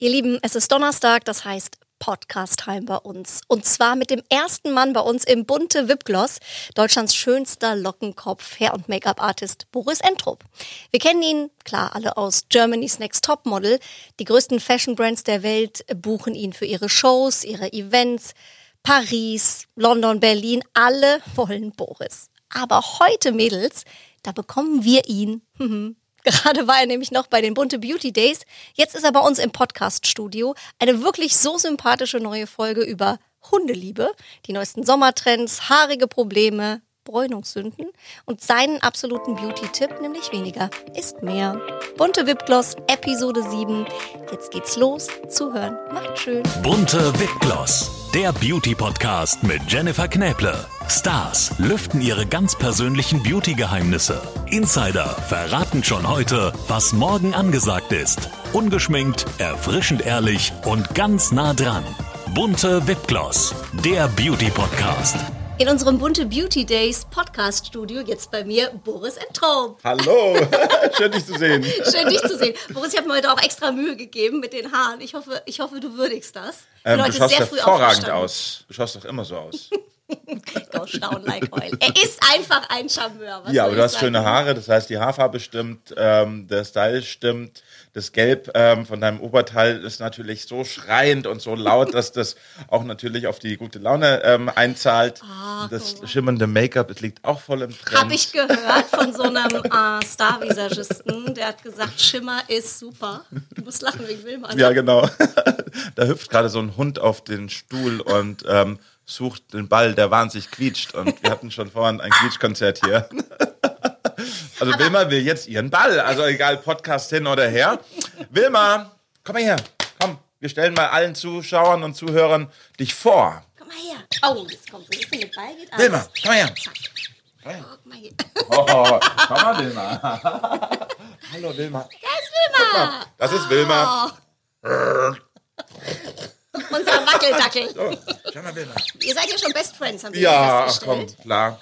Ihr Lieben, es ist Donnerstag, das heißt Podcast-Time bei uns. Und zwar mit dem ersten Mann bei uns im bunte Wipgloss, Deutschlands schönster Lockenkopf, Hair- und Make-up-Artist Boris Entrup. Wir kennen ihn, klar, alle aus Germany's Next Top Model. Die größten Fashion-Brands der Welt buchen ihn für ihre Shows, ihre Events. Paris, London, Berlin, alle wollen Boris. Aber heute, Mädels, da bekommen wir ihn. Gerade war er nämlich noch bei den Bunte Beauty Days. Jetzt ist er bei uns im Podcast-Studio. Eine wirklich so sympathische neue Folge über Hundeliebe, die neuesten Sommertrends, haarige Probleme, Bräunungssünden und seinen absoluten Beauty-Tipp, nämlich weniger ist mehr. Bunte Wipgloss, Episode 7. Jetzt geht's los. Zuhören macht schön. Bunte Wipgloss, der Beauty-Podcast mit Jennifer Knäble. Stars lüften ihre ganz persönlichen Beauty-Geheimnisse. Insider verraten schon heute, was morgen angesagt ist. Ungeschminkt, erfrischend ehrlich und ganz nah dran. Bunte Wipgloss, der Beauty-Podcast. In unserem Bunte Beauty Days Podcast Studio jetzt bei mir Boris Entraub. Hallo, schön dich zu sehen. Schön dich zu sehen. Boris, ich habe mir heute auch extra Mühe gegeben mit den Haaren. Ich hoffe, ich hoffe du würdigst das. Ähm, du heute schaust sehr früh hervorragend aus. Du schaust doch immer so aus. Go down like oil. Er ist einfach ein Charmeur. Ja, aber du hast sagen? schöne Haare, das heißt, die Haarfarbe stimmt, ähm, der Style stimmt. Das Gelb ähm, von deinem Oberteil ist natürlich so schreiend und so laut, dass das auch natürlich auf die gute Laune ähm, einzahlt. das schimmernde Make-up, es liegt auch voll im Trend. Habe ich gehört von so einem äh, Star-Visagisten, der hat gesagt, Schimmer ist super. Du musst lachen wegen Wilma. ne? Ja, genau. da hüpft gerade so ein Hund auf den Stuhl und ähm, sucht den Ball, der wahnsinnig quietscht. Und wir hatten schon vorhin ein Quietschkonzert hier. Also Wilma will jetzt ihren Ball. Also egal, Podcast hin oder her. Wilma, komm mal her. Komm, wir stellen mal allen Zuschauern und Zuhörern dich vor. Komm mal her. Oh, jetzt kommt so ein Ball geht alles. Wilma, komm mal her. Zack. Guck mal hier. Oh, komm mal, Wilma. Hallo, Wilma. Da ist Wilma. Das ist Wilma. Unser Wackeldackel. So, schau mal, Wilma. Ihr seid ja schon Best Friends, haben wir Ja, ach komm, klar.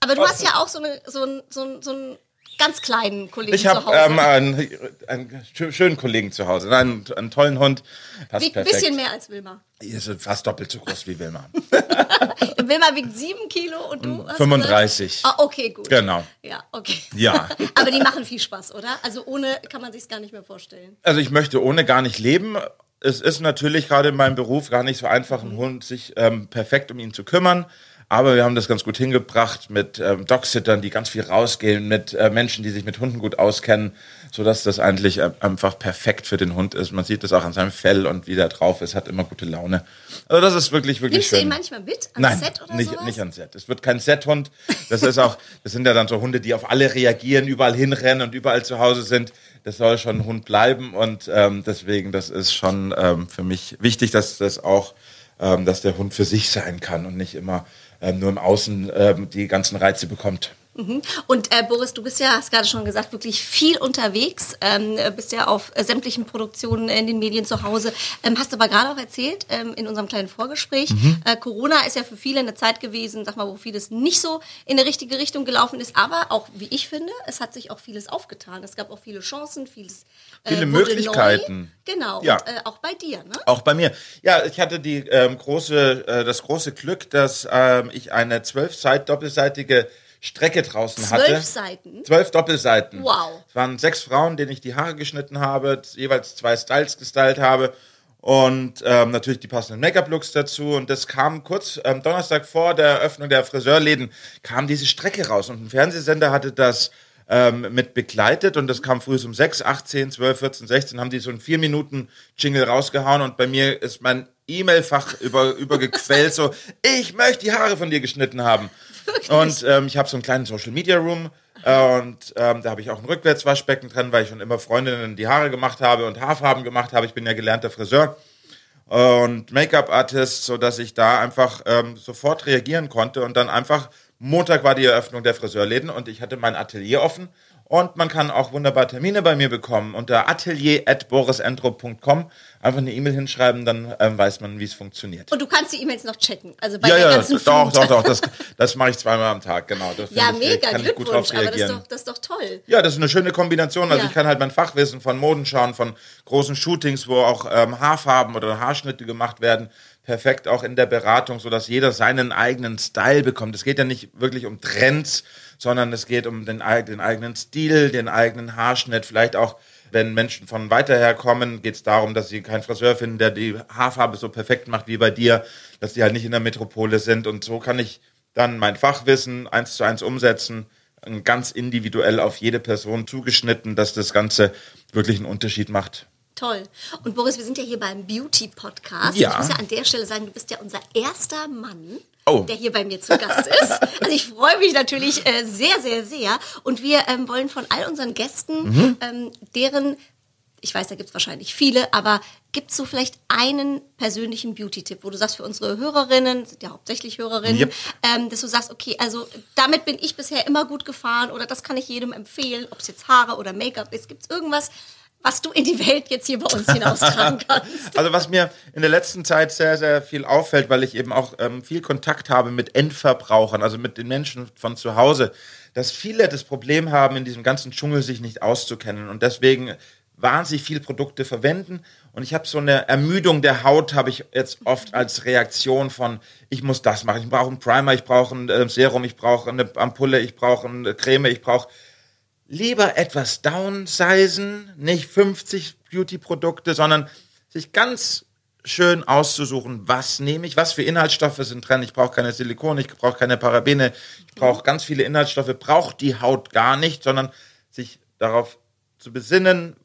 Aber du hast ja auch so, eine, so, einen, so, einen, so einen ganz kleinen Kollegen Ich zu habe Hause. ähm, einen, einen schö- schönen Kollegen zu Hause, einen, einen tollen Hund. Passt Wiegt ein bisschen mehr als Wilma. Ihr ist fast doppelt so groß wie Wilma. Wilma wiegt sieben Kilo und du hast 35. gesagt- Ah, okay, gut. Genau. Ja, okay. Ja. Aber die machen viel Spaß, oder? Also ohne kann man sich gar nicht mehr vorstellen. Also ich möchte ohne gar nicht leben. Es ist natürlich gerade in meinem Beruf gar nicht so einfach, einen Hund sich ähm, perfekt um ihn zu kümmern. Aber wir haben das ganz gut hingebracht mit ähm, Dogsittern, die ganz viel rausgehen, mit äh, Menschen, die sich mit Hunden gut auskennen, sodass das eigentlich äh, einfach perfekt für den Hund ist. Man sieht das auch an seinem Fell und wie der drauf ist, hat immer gute Laune. Also das ist wirklich, wirklich Nimmst du schön. ihn manchmal mit ans Nein, Set oder nicht, sowas? nicht ans Set. Es wird kein Set-Hund. Das ist auch, das sind ja dann so Hunde, die auf alle reagieren, überall hinrennen und überall zu Hause sind. Das soll schon ein Hund bleiben und ähm, deswegen, das ist schon ähm, für mich wichtig, dass das auch, ähm, dass der Hund für sich sein kann und nicht immer nur im Außen ähm, die ganzen Reize bekommt. Und äh, Boris, du bist ja, hast gerade schon gesagt, wirklich viel unterwegs, ähm, bist ja auf äh, sämtlichen Produktionen in den Medien zu Hause. Ähm, hast aber gerade auch erzählt ähm, in unserem kleinen Vorgespräch, Mhm. äh, Corona ist ja für viele eine Zeit gewesen, sag mal, wo vieles nicht so in die richtige Richtung gelaufen ist. Aber auch, wie ich finde, es hat sich auch vieles aufgetan. Es gab auch viele Chancen, vieles äh, Viele Möglichkeiten. Neu. Genau. Ja. Und äh, auch bei dir, ne? Auch bei mir. Ja, ich hatte die ähm, große, äh, das große Glück, dass ähm, ich eine zwölf Seit doppelseitige Strecke draußen hatte. Zwölf Seiten. Zwölf Doppelseiten. Wow. Es waren sechs Frauen, denen ich die Haare geschnitten habe, jeweils zwei Styles gestylt habe und ähm, natürlich die passenden Make-up-Looks dazu. Und das kam kurz ähm, Donnerstag vor der Eröffnung der Friseurläden, kam diese Strecke raus. Und ein Fernsehsender hatte das ähm, mit begleitet und das kam früh um 6, 8, 10, 12, 14, 16, haben die so einen 4 Minuten Jingle rausgehauen und bei mir ist mein E-Mail-Fach über, übergequält, so, ich möchte die Haare von dir geschnitten haben. Und ähm, ich habe so einen kleinen Social Media Room äh, und ähm, da habe ich auch ein Rückwärtswaschbecken drin, weil ich schon immer Freundinnen die Haare gemacht habe und Haarfarben gemacht habe. Ich bin ja gelernter Friseur und Make-up-Artist, so dass ich da einfach ähm, sofort reagieren konnte und dann einfach Montag war die Eröffnung der Friseurläden und ich hatte mein Atelier offen Und man kann auch wunderbar Termine bei mir bekommen unter atelier.borisentrup.com. Einfach eine E-Mail hinschreiben, dann ähm, weiß man, wie es funktioniert. Und du kannst die E-Mails noch checken. Also bei ja, der ja, ganzen doch, Flut. doch, doch. Das, das mache ich zweimal am Tag, genau. Das Ja, ich, mega, kann ich gut drauf Glückwunsch. Aber das ist, reagieren. doch, das ist doch toll. Ja, das ist eine schöne Kombination. Also Ja. ich kann halt mein Fachwissen von Moden schauen, von großen Shootings, wo auch ähm, Haarfarben oder Haarschnitte gemacht werden, perfekt auch in der Beratung, so dass jeder seinen eigenen Style bekommt. Es geht ja nicht wirklich um Trends, sondern es geht um den, den eigenen Stil, den eigenen Haarschnitt, vielleicht auch wenn Menschen von weiter her kommen, geht es darum, dass sie keinen Friseur finden, der die Haarfarbe so perfekt macht wie bei dir, dass die halt nicht in der Metropole sind. Und so kann ich dann mein Fachwissen eins zu eins umsetzen, ganz individuell auf jede Person zugeschnitten, dass das Ganze wirklich einen Unterschied macht. Toll. Und Boris, wir sind ja hier beim Beauty Podcast. Ja. Ich muss ja an der Stelle sagen, du bist ja unser erster Mann, Oh. der hier bei mir zu Gast ist. Also ich freue mich natürlich äh, sehr, sehr, sehr. Und wir ähm, wollen von all unseren Gästen, Mhm. ähm, deren, ich weiß, da gibt es wahrscheinlich viele, aber gibt es so vielleicht einen persönlichen Beauty-Tipp, wo du sagst, für unsere Hörerinnen, sind ja hauptsächlich Hörerinnen, Yep. ähm, dass du sagst, okay, also damit bin ich bisher immer gut gefahren oder das kann ich jedem empfehlen, ob es jetzt Haare oder Make-up ist. Gibt es irgendwas, was du in die Welt jetzt hier bei uns hinaustragen kannst? Also was mir in der letzten Zeit sehr, sehr viel auffällt, weil ich eben auch ähm, viel Kontakt habe mit Endverbrauchern, also mit den Menschen von zu Hause, dass viele das Problem haben, in diesem ganzen Dschungel sich nicht auszukennen und deswegen wahnsinnig viel Produkte verwenden und ich habe so eine Ermüdung der Haut, habe ich jetzt oft als Reaktion von, ich muss das machen, ich brauche einen Primer, ich brauche ein äh, Serum, ich brauche eine Ampulle, ich brauche eine Creme, ich brauche lieber etwas downsizen, nicht 50 Beauty-Produkte, sondern sich ganz schön auszusuchen, was nehme ich, was für Inhaltsstoffe sind drin. Ich brauche keine Silikone, ich brauche keine Parabene, ich brauche ganz viele Inhaltsstoffe, braucht die Haut gar nicht, sondern sich darauf zu besinnen,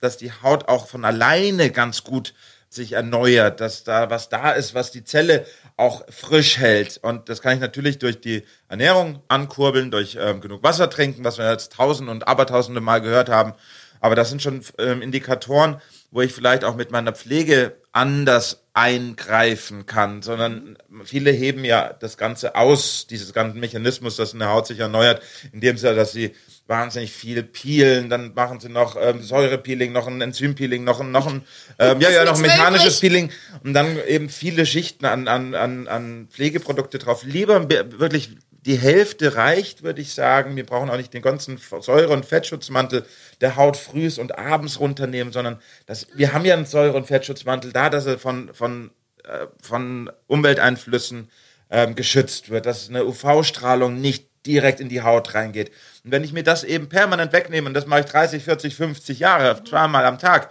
dass die Haut auch von alleine ganz gut sich erneuert, dass da was da ist, was die Zelle auch frisch hält. Und das kann ich natürlich durch die Ernährung ankurbeln, durch ähm, genug Wasser trinken, was wir jetzt tausend und abertausende Mal gehört haben. Aber das sind schon ähm, Indikatoren, wo ich vielleicht auch mit meiner Pflege anders eingreifen kann, sondern viele heben ja das Ganze aus, dieses ganze Mechanismus, dass eine Haut sich erneuert, indem sie, dass sie wahnsinnig viel peelen, dann machen sie noch ähm, Säurepeeling, noch ein Enzympeeling, noch ein, noch ein, ähm, ja, ja, noch ein mechanisches. Peeling und dann eben viele Schichten an, an, an, an Pflegeprodukte drauf. Lieber be- wirklich die Hälfte reicht, würde ich sagen. Wir brauchen auch nicht den ganzen Säure- und Fettschutzmantel der Haut frühs und abends runternehmen, sondern das, wir haben ja einen Säure- und Fettschutzmantel da, dass er von, von, äh, von Umwelteinflüssen ähm, geschützt wird, dass eine UV-Strahlung nicht direkt in die Haut reingeht. Und wenn ich mir das eben permanent wegnehme, und das mache ich 30, 40, 50 Jahre, zweimal am Tag,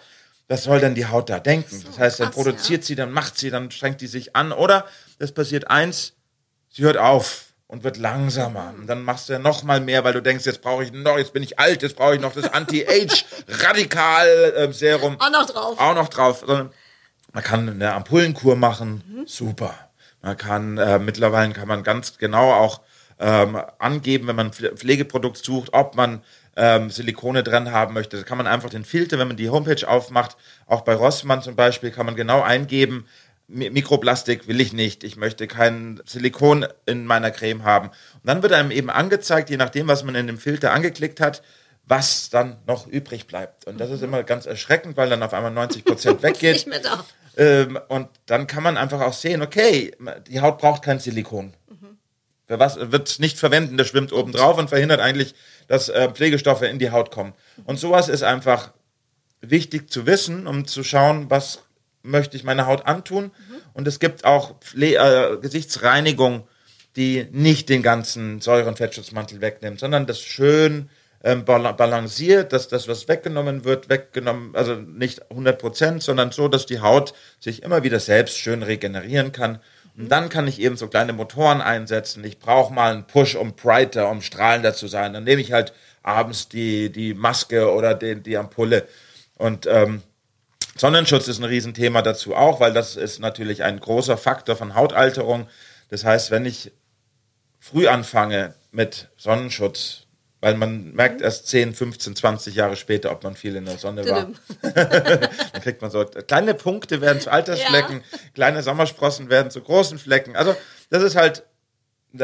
was soll denn die Haut da denken? Das heißt, dann produziert sie, dann macht sie, dann strengt die sich an. Oder es passiert eins, sie hört auf und wird langsamer. Und dann machst du ja noch mal mehr, weil du denkst, jetzt brauche ich noch, jetzt bin ich alt, jetzt brauche ich noch das Anti-Age-Radikal-Serum. Auch noch drauf. Auch noch drauf. Man kann eine Ampullenkur machen, super. Man kann, äh, mittlerweile kann man ganz genau auch ähm, angeben, wenn man Pflegeprodukt sucht, ob man ähm, Silikone dran haben möchte. Da kann man einfach den Filter, wenn man die Homepage aufmacht, auch bei Rossmann zum Beispiel, kann man genau eingeben, Mi- Mikroplastik will ich nicht, ich möchte kein Silikon in meiner Creme haben. Und dann wird einem eben angezeigt, je nachdem, was man in dem Filter angeklickt hat, was dann noch übrig bleibt. Und das ist immer ganz erschreckend, weil dann auf einmal 90 Prozent weggeht. Nicht mehr da. Ähm, und dann kann man einfach auch sehen, okay, die Haut braucht kein Silikon. Was wird nicht verwenden, das schwimmt oben drauf und verhindert eigentlich, dass äh, Pflegestoffe in die Haut kommen. Und sowas ist einfach wichtig zu wissen, um zu schauen, was möchte ich meiner Haut antun. Und es gibt auch Pfle äh, Gesichtsreinigung, die nicht den ganzen Säure- und Fettschutzmantel wegnimmt, sondern das schön ähm, bala- balanciert, dass das, was weggenommen wird, weggenommen, also nicht 100 Prozent, sondern so, dass die Haut sich immer wieder selbst schön regenerieren kann. Und dann kann ich eben so kleine Motoren einsetzen. Ich brauche mal einen Push, um brighter, um strahlender zu sein. Dann nehme ich halt abends die, die Maske oder die, die Ampulle. Und ähm, Sonnenschutz ist ein Riesenthema dazu auch, weil das ist natürlich ein großer Faktor von Hautalterung. Das heißt, wenn ich früh anfange mit Sonnenschutz, weil man merkt erst 10, 15, 20 Jahre später, ob man viel in der Sonne war. Dann kriegt man so kleine Punkte werden zu Altersflecken, kleine Sommersprossen werden zu großen Flecken. Also das ist halt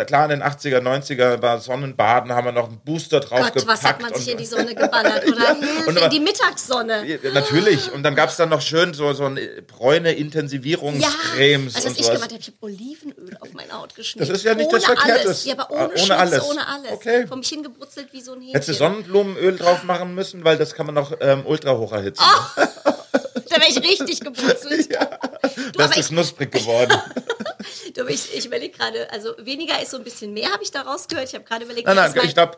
klar, in den 80er, 90er war Sonnenbaden, haben wir noch einen Booster drauf Gott, gepackt. was hat man sich in die Sonne geballert, oder? Hilfe, Und in die Mittagssonne. Ja, Natürlich. Und dann gab es dann noch schön so, so eine bräune Intensivierungscremes also was ich gemacht habe, ich habe Olivenöl auf meine Haut geschmiert. Das ist ja nicht ohne das Verkehrtes. Alles. Ja, aber ohne, ohne Schutz, alles. ohne alles. Okay. Von mich hingebrutzelt wie so ein Hähnchen. Hättest du Sonnenblumenöl drauf machen müssen, weil das kann man noch ähm, ultra hoch erhitzen. Da wäre ich richtig gebrutzelt. ja. Du, Das ist knusprig geworden. Du, aber ich, ich überlege gerade, also weniger ist so ein bisschen mehr, habe ich da rausgehört. Ich habe gerade überlegt, Nein, nein, ich glaube,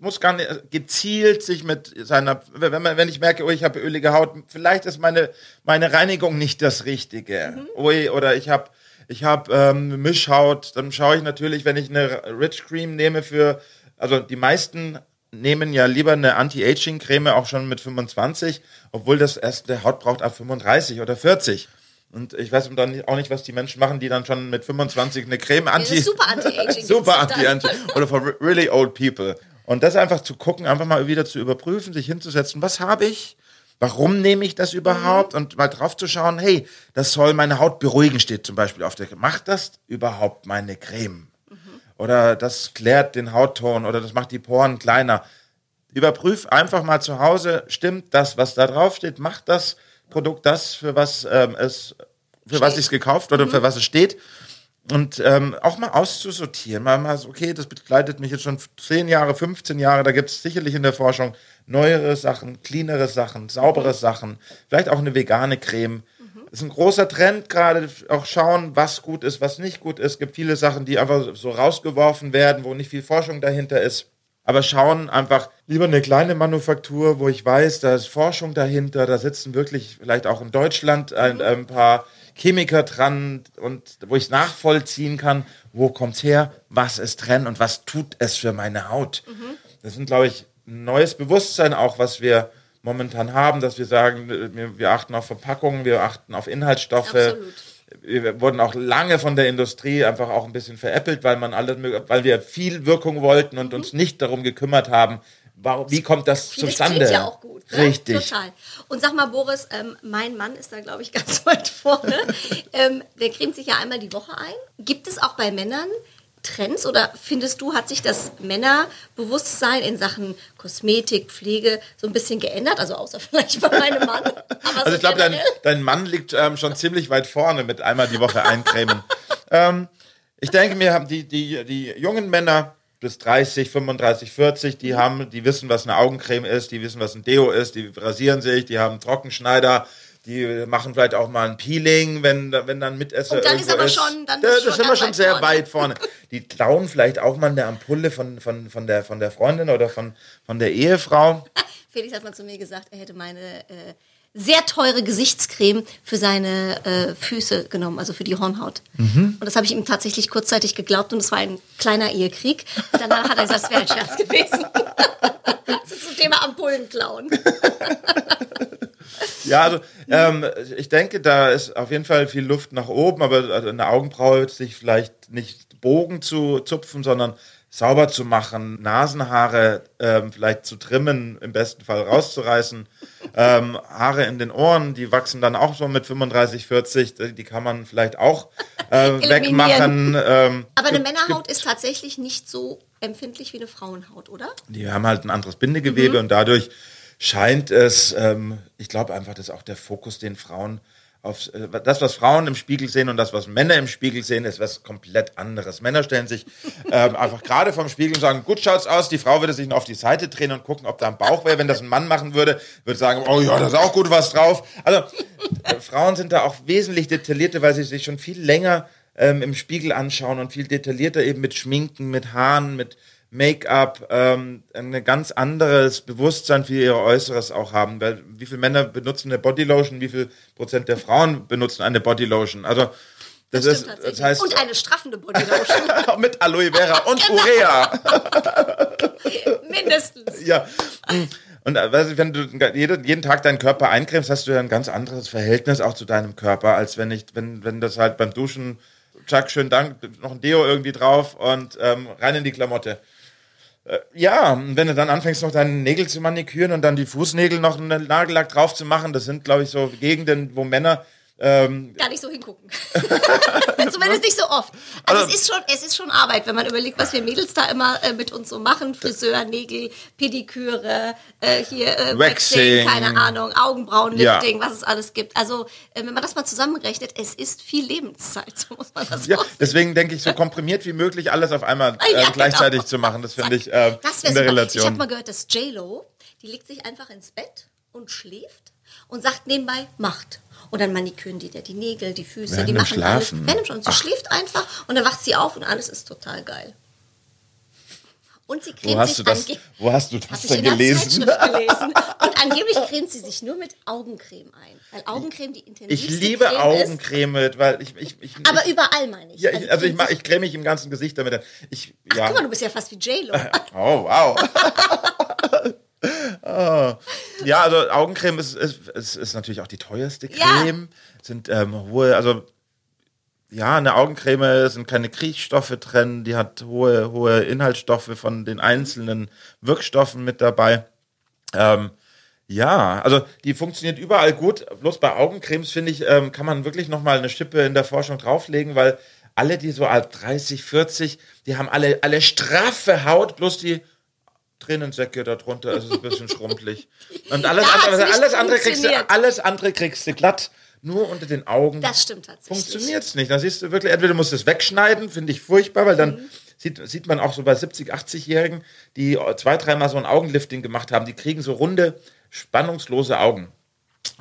muss gar nicht gezielt sich mit seiner, wenn, man, wenn ich merke, oh, ich habe ölige Haut, vielleicht ist meine, meine Reinigung nicht das Richtige. Mhm. Ui, oder ich habe ich hab, ähm, Mischhaut, dann schaue ich natürlich, wenn ich eine Rich Cream nehme für, also die meisten nehmen ja lieber eine Anti-Aging-Creme auch schon mit 25, obwohl das erst der Haut braucht ab 35 oder 40. Und ich weiß dann nicht- auch nicht, was die Menschen machen, die dann schon mit 25 eine Creme anti super Anti-Aging. super gibt's da. anti, anti oder for re- really old people. Und das einfach zu gucken, einfach mal wieder zu überprüfen, sich hinzusetzen, was habe ich? Warum nehme ich das überhaupt? Und mal drauf zu schauen, hey, das soll meine Haut beruhigen, steht zum Beispiel auf der Macht das überhaupt meine Creme? Oder das klärt den Hautton oder das macht die Poren kleiner. Überprüf einfach mal zu Hause, stimmt das, was da drauf steht, macht das Produkt das, für was ähm, es, für was ich es gekauft oder für was es steht. Und ähm, auch mal auszusortieren, mal, mal so, okay, das begleitet mich jetzt schon 10 Jahre, 15 Jahre, da gibt es sicherlich in der Forschung neuere Sachen, cleanere Sachen, saubere Sachen, vielleicht auch eine vegane Creme. Ist ein großer Trend gerade, auch schauen, was gut ist, was nicht gut ist. Es gibt viele Sachen, die einfach so rausgeworfen werden, wo nicht viel Forschung dahinter ist. Aber schauen einfach lieber eine kleine Manufaktur, wo ich weiß, da ist Forschung dahinter, da sitzen wirklich vielleicht auch in Deutschland ein, ein paar Chemiker dran und wo ich nachvollziehen kann, wo kommt's her, was ist drin und was tut es für meine Haut. Das sind, glaube ich, ein neues Bewusstsein auch, was wir momentan haben, dass wir sagen, wir, wir achten auf Verpackungen, wir achten auf Inhaltsstoffe. Absolut. Wir wurden auch lange von der Industrie einfach auch ein bisschen veräppelt, weil man alles, weil wir viel Wirkung wollten und uns nicht darum gekümmert haben, warum, wie kommt das Vieles zustande? klingt ja auch gut. Ne? Richtig. Total. Und sag mal, Boris, ähm, mein Mann ist da, glaube ich, ganz weit vorne. ähm, der cremt sich ja einmal die Woche ein. Gibt es auch bei Männern Trends oder findest du, hat sich das Männerbewusstsein in Sachen Kosmetik, Pflege so ein bisschen geändert? Also außer vielleicht bei meinem Mann. Also ich glaube, dein, dein Mann liegt ähm, schon ziemlich weit vorne mit einmal die Woche eincremen. ähm, ich denke mir, haben die, die, die jungen Männer bis 30, 35, 40, die haben, die wissen, was eine Augencreme ist, die wissen, was ein Deo ist, die rasieren sich, die haben einen Trockenschneider, die machen vielleicht auch mal ein Peeling, wenn, wenn dann Mitesser Und dann ist aber schon- dann da, ist das schon sind wir schon sehr vorne. weit vorne. Die klauen vielleicht auch mal eine Ampulle von, von, von, der, von der Freundin oder von, von der Ehefrau. Felix hat mal zu mir gesagt, er hätte meine äh, sehr teure Gesichtscreme für seine äh, Füße genommen, also für die Hornhaut. Mhm. Und das habe ich ihm tatsächlich kurzzeitig geglaubt und es war ein kleiner Ehekrieg. Und danach hat er gesagt, es wäre ein Scherz gewesen. das ist zum Thema Ampullen klauen. Ja, also ähm, ich denke, da ist auf jeden Fall viel Luft nach oben, aber also eine Augenbraue sich vielleicht nicht Bogen zu zupfen, sondern sauber zu machen, Nasenhaare ähm, vielleicht zu trimmen, im besten Fall rauszureißen. ähm, Haare in den Ohren, die wachsen dann auch so mit 35, 40, die kann man vielleicht auch äh, wegmachen. Ähm, Aber eine Männerhaut ist tatsächlich nicht so empfindlich wie eine Frauenhaut, oder? die haben halt ein anderes Bindegewebe und dadurch scheint es, ähm, ich glaube einfach, dass auch der Fokus den Frauen auf äh, das, was Frauen im Spiegel sehen und das, was Männer im Spiegel sehen, ist was komplett anderes. Männer stellen sich ähm, einfach gerade vom Spiegel und sagen, gut schaut's aus, die Frau würde sich noch auf die Seite drehen und gucken, ob da ein Bauch wäre. Wenn das ein Mann machen würde, würde sagen, oh ja, da ist auch gut was drauf. Also äh, Frauen sind da auch wesentlich detaillierter, weil sie sich schon viel länger ähm, im Spiegel anschauen und viel detaillierter eben mit Schminken, mit Haaren, mit Make-up, ähm, ein ganz anderes Bewusstsein für ihr Äußeres auch haben. Weil wie viele Männer benutzen eine Bodylotion, wie viel Prozent der Frauen benutzen eine Bodylotion? Also das, Stimmt ist, das heißt und eine straffende Bodylotion, mit Aloe Vera und Urea. mindestens. ja. Und äh, wenn du jeden, jeden Tag deinen Körper eincremst, hast du ja ein ganz anderes Verhältnis auch zu deinem Körper, als wenn ich, wenn, wenn das halt beim Duschen, Chuck, schönen Dank, noch ein Deo irgendwie drauf und ähm, rein in die Klamotte. Äh, ja, wenn du dann anfängst, noch deine Nägel zu maniküren und dann die Fußnägel noch einen Nagellack drauf zu machen, das sind, glaube ich, so Gegenden, wo Männer ähm, gar nicht so hingucken. Zumindest nicht so oft. Also, Also- es, ist schon, es ist schon Arbeit, wenn man überlegt, was wir Mädels da immer äh, mit uns so machen. Friseur, Nägel, Pediküre, äh, hier äh, Waxing. keine Ahnung, Ja. Augenbrauenlifting, was es alles gibt. Also äh, wenn man das mal zusammenrechnet, es ist viel Lebenszeit, so muss man das ja, deswegen denke ich, so komprimiert wie möglich alles auf einmal äh, Ja, genau. gleichzeitig zu machen. Das finde ich äh, Das in der super. Relation. Ich habe mal gehört, dass J-Lo, die legt sich einfach ins Bett und schläft und sagt nebenbei, macht. Und dann maniküren die dir die Nägel, die Füße, die machen Schlafen. alles. Dem Schlafen. Sie schläft einfach und dann wacht sie auf und alles ist total geil. Und sie cremt wo hast sich du das, wo hast du das ich denn der gelesen? Gelesen. Und angeblich cremt sie sich nur mit Augencreme ein. Weil Augencreme die Ich intensivste liebe Creme ist. Augencreme, weil ich, ich, ich Aber ich, überall meine ich. ja, ich, also ich, mach, sich- ich creme mich im ganzen Gesicht damit. Ich, Ach, ja. guck mal, du bist ja fast wie J-Lo. Oh, wow. Ja, also Augencreme ist, ist, ist, ist natürlich auch die teuerste Ja. Creme. Sind ähm, hohe, also ja, eine Augencreme sind keine Kriechstoffe drin, die hat hohe, hohe Inhaltsstoffe von den einzelnen Wirkstoffen mit dabei. Ähm, ja, also die funktioniert überall gut. Bloß bei Augencremes, finde ich, ähm, kann man wirklich nochmal eine Schippe in der Forschung drauflegen, weil alle, die so ab 30, 40, die haben alle, alle straffe Haut, bloß die Tränensäcke darunter ist es ein bisschen schrumpelig. Und alles, andere, alles, andere kriegst du, alles andere kriegst du glatt. Nur unter den Augen Das stimmt tatsächlich. funktioniert es nicht. Da siehst du wirklich, entweder musst du es wegschneiden, finde ich furchtbar, weil dann Mhm. sieht, sieht man auch so bei 70, 80-Jährigen, die zwei, dreimal so ein Augenlifting gemacht haben, die kriegen so runde, spannungslose Augen.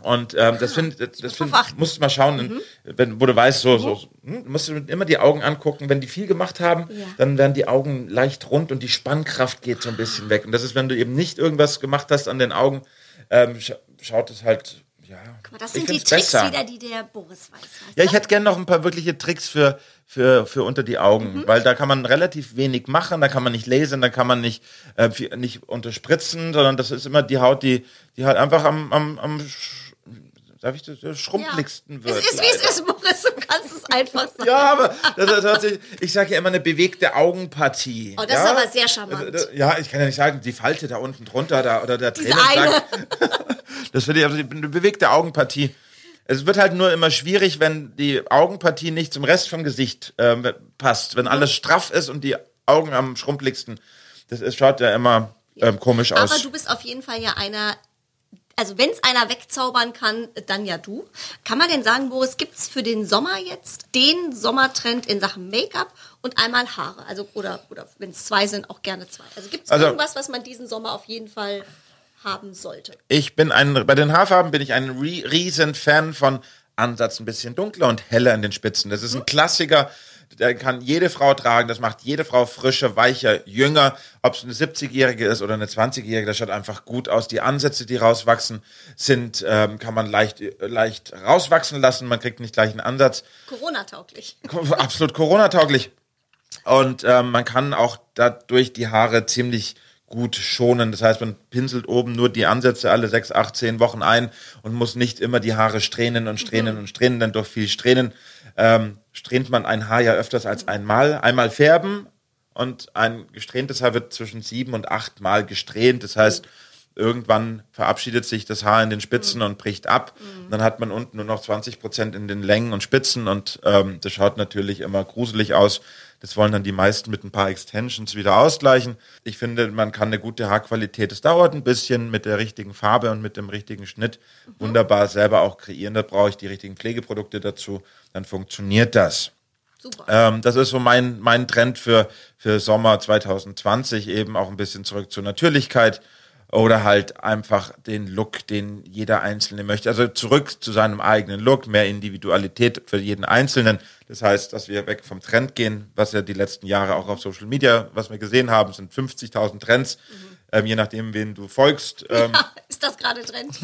Und ähm, das, find, das, das find, musst du mal schauen, Mhm. wenn, wo du weißt, so, so, hm, musst du immer die Augen angucken. Wenn die viel gemacht haben, Ja. dann werden die Augen leicht rund und die Spannkraft geht so ein bisschen weg. Und das ist, wenn du eben nicht irgendwas gemacht hast an den Augen, ähm, scha schaut es halt, ja. Guck mal, das ich sind die Tricks besser. wieder, die der Boris weiß. Ja, ich hätte gerne noch ein paar wirkliche Tricks für, für, für unter die Augen, Mhm. weil da kann man relativ wenig machen, da kann man nicht lesen, da kann man nicht, äh, nicht unterspritzen, sondern das ist immer die Haut, die, die halt einfach am, am, am darf ich das, äh, schrumpligsten wird. Es ist, wie es ist, Boris. Du kannst es einfach sagen. Ja, aber das, das hört sich, ich sage ja immer eine bewegte Augenpartie. Oh, das ja? ist aber sehr charmant. Das- das- Ja, ich kann ja nicht sagen, die Falte da unten drunter da, oder der Tränensack. Das finde ich also eine bewegte Augenpartie. Es wird halt nur immer schwierig, wenn die Augenpartie nicht zum Rest vom Gesicht ähm, passt. Wenn alles straff ist und die Augen am schrumpligsten. Das ist, schaut ja immer ähm, komisch aus. Aber du bist auf jeden Fall ja einer, also wenn es einer wegzaubern kann, dann ja du. Kann man denn sagen, Boris, gibt es für den Sommer jetzt den Sommertrend in Sachen Make-up und einmal Haare? Also, oder, oder wenn es zwei sind, auch gerne zwei. Also gibt es Also- irgendwas, was man diesen Sommer auf jeden Fall haben sollte? Ich bin ein, bei den Haarfarben bin ich ein ri- riesen Fan von Ansatz ein bisschen dunkler und heller in den Spitzen. Das ist ein Klassiker, der kann jede Frau tragen, das macht jede Frau frischer, weicher, jünger. Ob es eine 70-Jährige ist oder eine 20-Jährige, das schaut einfach gut aus. Die Ansätze, die rauswachsen, sind, ähm, kann man leicht, äh, leicht rauswachsen lassen. Man kriegt nicht gleich einen Ansatz. Corona-tauglich. Absolut Corona-tauglich. Und ähm, man kann auch dadurch die Haare ziemlich gut schonen. Das heißt, man pinselt oben nur die Ansätze alle sechs, acht, zehn Wochen ein und muss nicht immer die Haare strähnen und strähnen und strähnen, denn durch viel Strähnen ähm, strähnt man ein Haar ja öfters als einmal. Einmal färben und ein gesträhntes Haar wird zwischen sieben und acht Mal gesträhnt. Das heißt, irgendwann verabschiedet sich das Haar in den Spitzen und bricht ab. Dann hat man unten nur noch 20 Prozent in den Längen und Spitzen und ähm, das schaut natürlich immer gruselig aus. Das wollen dann die meisten mit ein paar Extensions wieder ausgleichen. Ich finde, man kann eine gute Haarqualität, es dauert ein bisschen mit der richtigen Farbe und mit dem richtigen Schnitt wunderbar selber auch kreieren. Da brauche ich die richtigen Pflegeprodukte dazu. Dann funktioniert das. Super. Ähm, das ist so mein, mein Trend für, für Sommer 2020, eben auch ein bisschen zurück zur Natürlichkeit oder halt einfach den Look, den jeder Einzelne möchte. Also zurück zu seinem eigenen Look, mehr Individualität für jeden Einzelnen. Das heißt, dass wir weg vom Trend gehen, was ja die letzten Jahre auch auf Social Media, was wir gesehen haben, sind 50.000 Trends, ähm, je nachdem, wen du folgst. Ähm, Ja, ist das gerade Trend?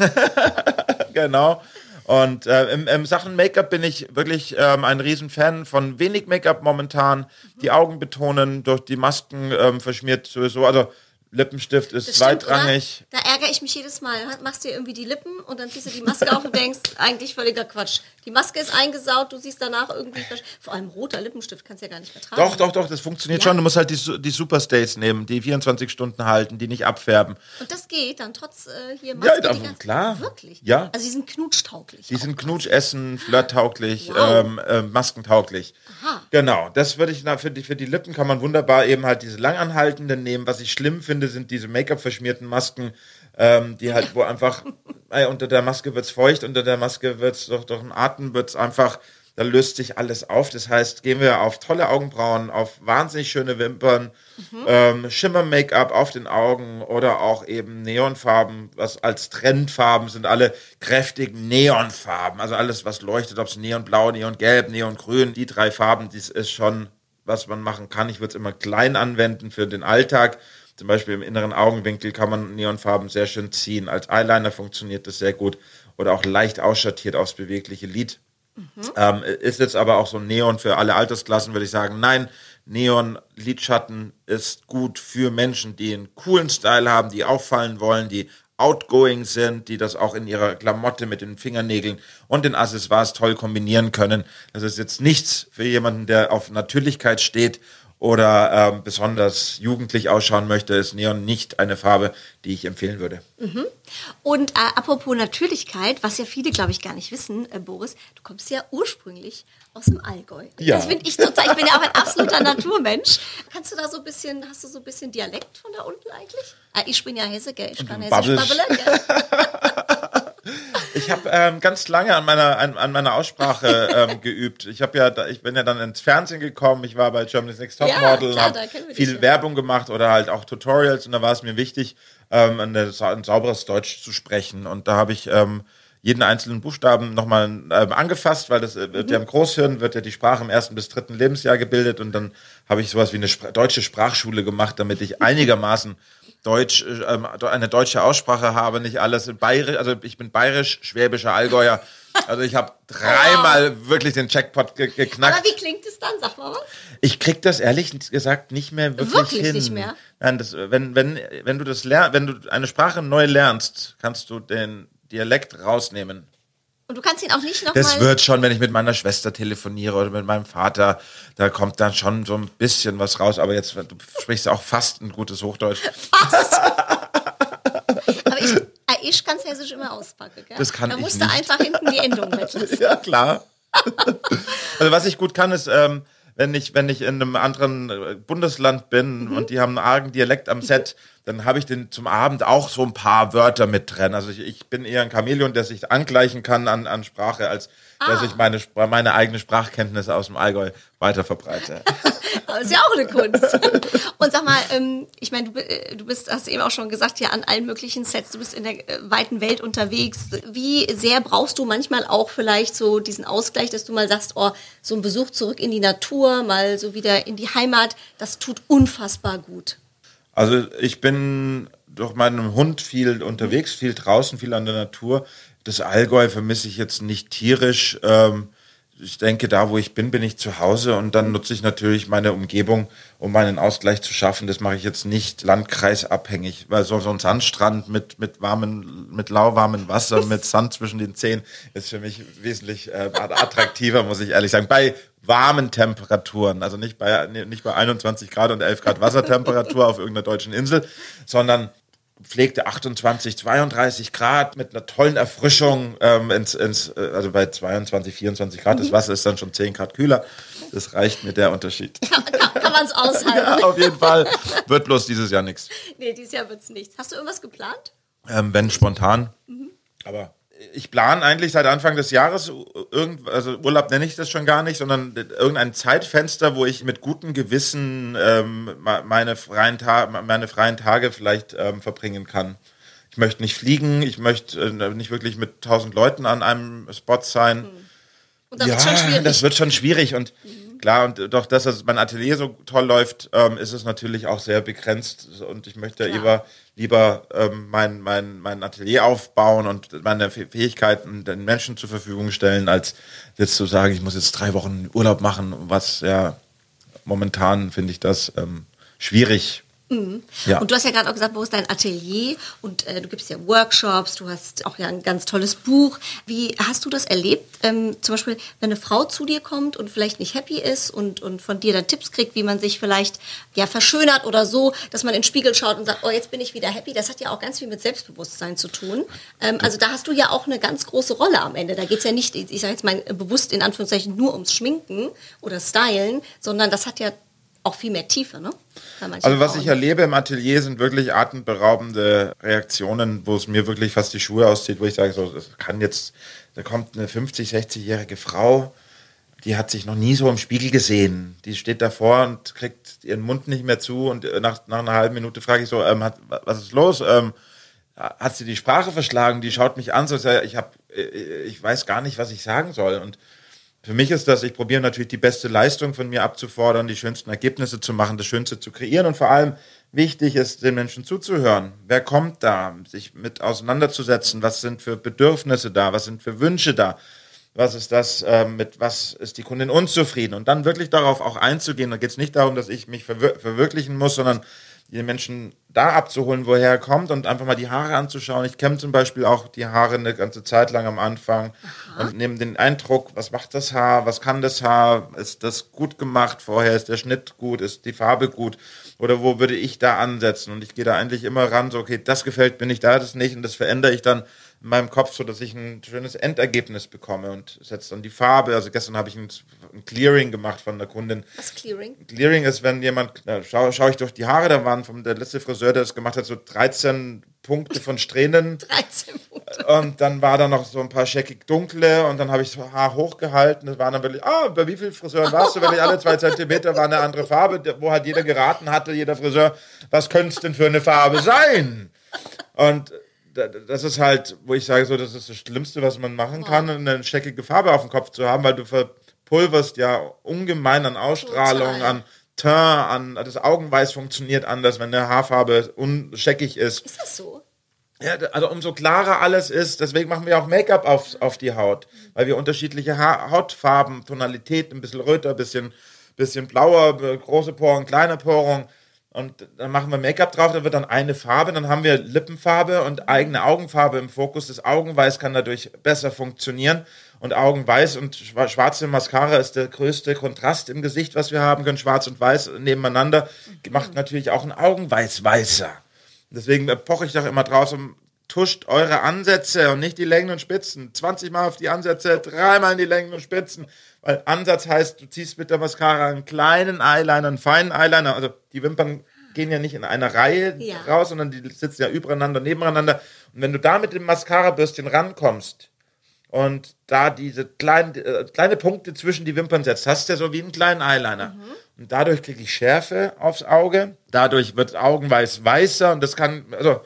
genau. Und äh, im, im Sachen Make-up bin ich wirklich ähm, ein Riesenfan von wenig Make-up momentan. Die Augen betonen, durch die Masken ähm, verschmiert sowieso. Also Lippenstift ist stimmt, zweitrangig. Oder? Da ärgere ich mich jedes Mal. Machst dir irgendwie die Lippen und dann ziehst du die Maske auf und denkst, eigentlich völliger Quatsch. Die Maske ist eingesaut, du siehst danach irgendwie, vor allem roter Lippenstift kannst du ja gar nicht mehr tragen. Doch, doch, doch, das funktioniert Ja. schon. Du musst halt die, die Superstays nehmen, die 24 Stunden halten, die nicht abfärben. Und das geht dann trotz äh, hier Maske. Ja, die da- ganze- klar. Wirklich? Ja. Also die sind knutschtauglich. Die sind knutschessen, flirttauglich, Wow. ähm, äh, maskentauglich. Aha. Genau, das würde ich, na, für die, für die Lippen kann man wunderbar eben halt diese langanhaltenden nehmen. Was ich schlimm finde, sind diese Make-up-verschmierten Masken, ähm, die halt, wo einfach, ey, unter der Maske wird's feucht, unter der Maske wird's doch, doch ein Atem wird's einfach, da löst sich alles auf. Das heißt, gehen wir auf tolle Augenbrauen, auf wahnsinnig schöne Wimpern, ähm, Schimmer-Make-up auf den Augen oder auch eben Neonfarben, was als Trendfarben sind alle kräftigen Neonfarben. Also alles, was leuchtet, ob es Neonblau, Neongelb, Neongrün, die drei Farben, dies ist schon, was man machen kann. Ich würde es immer klein anwenden für den Alltag. Zum Beispiel im inneren Augenwinkel kann man Neonfarben sehr schön ziehen. Als Eyeliner funktioniert das sehr gut. Oder auch leicht ausschattiert aufs bewegliche Lid. Ähm, ist jetzt aber auch so ein Neon für alle Altersklassen, würde ich sagen. Nein, Neon Lidschatten ist gut für Menschen, die einen coolen Style haben, die auffallen wollen, die outgoing sind, die das auch in ihrer Klamotte mit den Fingernägeln und den Accessoires toll kombinieren können. Das ist jetzt nichts für jemanden, der auf Natürlichkeit steht oder ähm, besonders jugendlich ausschauen möchte, ist Neon nicht eine Farbe, die ich empfehlen würde. Und äh, apropos Natürlichkeit, was ja viele, glaube ich, gar nicht wissen, äh, Boris, du kommst ja ursprünglich aus dem Allgäu. Ja. Das finde ich total, ich bin ja auch ein absoluter Naturmensch. Kannst du da so ein bisschen, hast du so ein bisschen Dialekt von da unten eigentlich? Ah, ich bin ja Hesse, gell? Ich kann Hessisch babbeln, gell? Ich habe ähm, ganz lange an meiner, an, an meiner Aussprache ähm, geübt. Ich habe ja, ich bin ja dann ins Fernsehen gekommen. Ich war bei Germany's Next Top Ja, klar, habe viel. Werbung gemacht oder halt auch Tutorials und da war es mir wichtig, ähm, eine, sa- ein sauberes Deutsch zu sprechen. Und da habe ich ähm, jeden einzelnen Buchstaben nochmal ähm, angefasst, weil das äh, wird ja im Großhirn, wird ja die Sprache im ersten bis dritten Lebensjahr gebildet und dann habe ich sowas wie eine Spr deutsche Sprachschule gemacht, damit ich einigermaßen Deutsch, äh, ähm, eine deutsche Aussprache habe, nicht alles in bayerisch, also ich bin bayerisch, schwäbischer Allgäuer. Also ich habe dreimal wirklich den Jackpot ge geknackt. Aber wie klingt es dann? Sag mal was. Ich krieg das ehrlich gesagt nicht mehr wirklich, Wirklich hin. nicht mehr? Nein, das, wenn, wenn, wenn du das lern, wenn du eine Sprache neu lernst, kannst du den Dialekt rausnehmen. Und du kannst ihn auch nicht Das nochmal. wird schon, wenn ich mit meiner Schwester telefoniere oder mit meinem Vater, da kommt dann schon so ein bisschen was raus. Aber jetzt, du sprichst auch fast ein gutes Hochdeutsch. Aber ich, äh, ich kann Hessisch immer auspacken, gell? Das kann da ich musst du nicht. einfach hinten die Endung weglassen. Ja, klar. also was ich gut kann, ist, ähm, wenn ich, wenn ich in einem anderen äh, Bundesland bin Mhm. und die haben einen argen Dialekt am Set, dann habe ich den zum Abend auch so ein paar Wörter mit drin. Also ich, ich bin eher ein Chamäleon, der sich angleichen kann an, an Sprache, als dass Ah. ich meine, meine eigene Sprachkenntnisse aus dem Allgäu weiter verbreite. Ist ja auch eine Kunst. Und sag mal, ähm, ich meine, du, äh, du bist, hast eben auch schon gesagt, ja, an allen möglichen Sets, du bist in der äh, weiten Welt unterwegs. Wie sehr brauchst du manchmal auch vielleicht so diesen Ausgleich, dass du mal sagst, oh, so ein Besuch zurück in die Natur, mal so wieder in die Heimat, das tut unfassbar gut. Also ich bin durch meinen Hund viel unterwegs, viel draußen, viel an der Natur. Das Allgäu vermisse ich jetzt nicht tierisch. Ähm, ich denke, da wo ich bin, bin ich zu Hause und dann nutze ich natürlich meine Umgebung, um meinen Ausgleich zu schaffen. Das mache ich jetzt nicht landkreisabhängig, weil so, so ein Sandstrand mit, mit warmen, mit lauwarmem Wasser, mit Sand zwischen den Zehen ist für mich wesentlich äh, attraktiver, muss ich ehrlich sagen. Bei warmen Temperaturen, also nicht bei, nicht bei 21 Grad und 11 Grad Wassertemperatur auf irgendeiner deutschen Insel, sondern pflegte 28, 32 Grad mit einer tollen Erfrischung ähm, ins, ins, äh, also bei 22, 24 Grad, das Wasser ist dann schon 10 Grad kühler. Das reicht mir der Unterschied. Kann, kann, kann man es aushalten? Ja, auf jeden Fall. Wird bloß dieses Jahr nichts. Nee, dieses Jahr wird's nichts. Hast du irgendwas geplant? Ähm, wenn spontan. Aber ich plane eigentlich seit Anfang des Jahres irgend, also Urlaub nenne ich das schon gar nicht, sondern irgendein Zeitfenster, wo ich mit gutem Gewissen ähm, meine, freien Ta meine freien Tage vielleicht ähm, verbringen kann. Ich möchte nicht fliegen, ich möchte äh, nicht wirklich mit tausend Leuten an einem Spot sein. Und dann wird's schon schwierig. das wird schon schwierig und klar, und doch, dass das mein Atelier so toll läuft, ähm, ist es natürlich auch sehr begrenzt und ich möchte Klar. lieber, lieber ähm, mein, mein, mein Atelier aufbauen und meine Fäh- Fähigkeiten den Menschen zur Verfügung stellen, als jetzt zu sagen, ich muss jetzt drei Wochen Urlaub machen, was ja momentan finde ich das ähm, schwierig. Ja. Und du hast ja gerade auch gesagt, wo ist dein Atelier? Und äh, du gibst ja Workshops, du hast auch ja ein ganz tolles Buch. Wie hast du das erlebt? Ähm, zum Beispiel, wenn eine Frau zu dir kommt und vielleicht nicht happy ist und, und von dir dann Tipps kriegt, wie man sich vielleicht ja verschönert oder so, dass man in den Spiegel schaut und sagt, oh, jetzt bin ich wieder happy. Das hat ja auch ganz viel mit Selbstbewusstsein zu tun. Ähm, also da hast du ja auch eine ganz große Rolle am Ende. Da geht's ja nicht, ich sage jetzt mal bewusst in Anführungszeichen nur ums Schminken oder Stylen, sondern das hat ja auch viel mehr Tiefe, ne? Also was ich erlebe im Atelier sind wirklich atemberaubende Reaktionen, wo es mir wirklich fast die Schuhe auszieht, wo ich sage, so, das kann jetzt, da kommt eine 50, 60-jährige Frau, die hat sich noch nie so im Spiegel gesehen. Die steht davor und kriegt ihren Mund nicht mehr zu und äh, nach, nach einer halben Minute frage ich so, ähm, hat, was ist los? Ähm, hat sie die Sprache verschlagen? Die schaut mich an, so ich habe, ich weiß gar nicht, was ich sagen soll und für mich ist das, ich probiere natürlich die beste Leistung von mir abzufordern, die schönsten Ergebnisse zu machen, das Schönste zu kreieren und vor allem wichtig ist, den Menschen zuzuhören. Wer kommt da, sich mit auseinanderzusetzen, was sind für Bedürfnisse da, was sind für Wünsche da, was ist das, ähm, mit was ist die Kundin unzufrieden und dann wirklich darauf auch einzugehen. Da geht es nicht darum, dass ich mich verwir verwirklichen muss, sondern den Menschen da abzuholen, woher er kommt und einfach mal die Haare anzuschauen. Ich kenne zum Beispiel auch die Haare eine ganze Zeit lang am Anfang und nehme den Eindruck, was macht das Haar, was kann das Haar, ist das gut gemacht vorher, ist der Schnitt gut, ist die Farbe gut? Oder wo würde ich da ansetzen? Und ich gehe da eigentlich immer ran, so okay, das gefällt mir nicht, da das nicht und das verändere ich dann in meinem Kopf, so dass ich ein schönes Endergebnis bekomme und setze dann die Farbe. Also gestern habe ich ein, ein Clearing gemacht von der Kundin. Was Clearing? Clearing ist, wenn jemand, na, schaue schau ich durch die Haare, da waren vom der letzte Friseur, der das gemacht hat, so 13 Punkte von Strähnen 13 Punkte. und dann war da noch so ein paar scheckig dunkle und dann habe ich das Haar hochgehalten. Das waren dann wirklich, ah, bei wie vielen Friseuren warst du? Wirklich alle zwei Zentimeter war eine andere Farbe, wo halt jeder geraten hatte, jeder Friseur, was könnte es denn für eine Farbe sein? Und das ist halt, wo ich sage, so, das ist das Schlimmste, was man machen kann, eine scheckige Farbe auf dem Kopf zu haben, weil du verpulverst ja ungemein an Ausstrahlung, Total. an Teint, an das Augenweiß funktioniert anders, wenn eine Haarfarbe unscheckig ist. Ist das so? Ja, also umso klarer alles ist, deswegen machen wir auch Make-up auf, auf die Haut, weil wir unterschiedliche ha Hautfarben, Tonalitäten, ein bisschen röter, ein bisschen, bisschen blauer, äh, große Poren, kleine Poren. Und dann machen wir Make-up drauf, da wird dann eine Farbe, dann haben wir Lippenfarbe und eigene Augenfarbe im Fokus. Das Augenweiß kann dadurch besser funktionieren. Und Augenweiß und schwa- schwarze Mascara ist der größte Kontrast im Gesicht, was wir haben können. Schwarz und Weiß nebeneinander macht natürlich auch ein Augenweiß weißer. Deswegen poche ich doch immer draußen, tuscht eure Ansätze und nicht die Längen und Spitzen. 20 Mal auf die Ansätze, dreimal in die Längen und Spitzen. Weil Ansatz heißt, du ziehst mit der Mascara einen kleinen Eyeliner, einen feinen Eyeliner. Also die Wimpern gehen ja nicht in einer Reihe Ja. raus, sondern die sitzen ja übereinander, nebeneinander. Und wenn du da mit dem Mascara-Bürstchen rankommst und da diese kleinen, äh, kleine Punkte zwischen die Wimpern setzt, hast du ja so wie einen kleinen Eyeliner. Und dadurch kriege ich Schärfe aufs Auge. Dadurch wird Augenweiß weißer und das kann, also,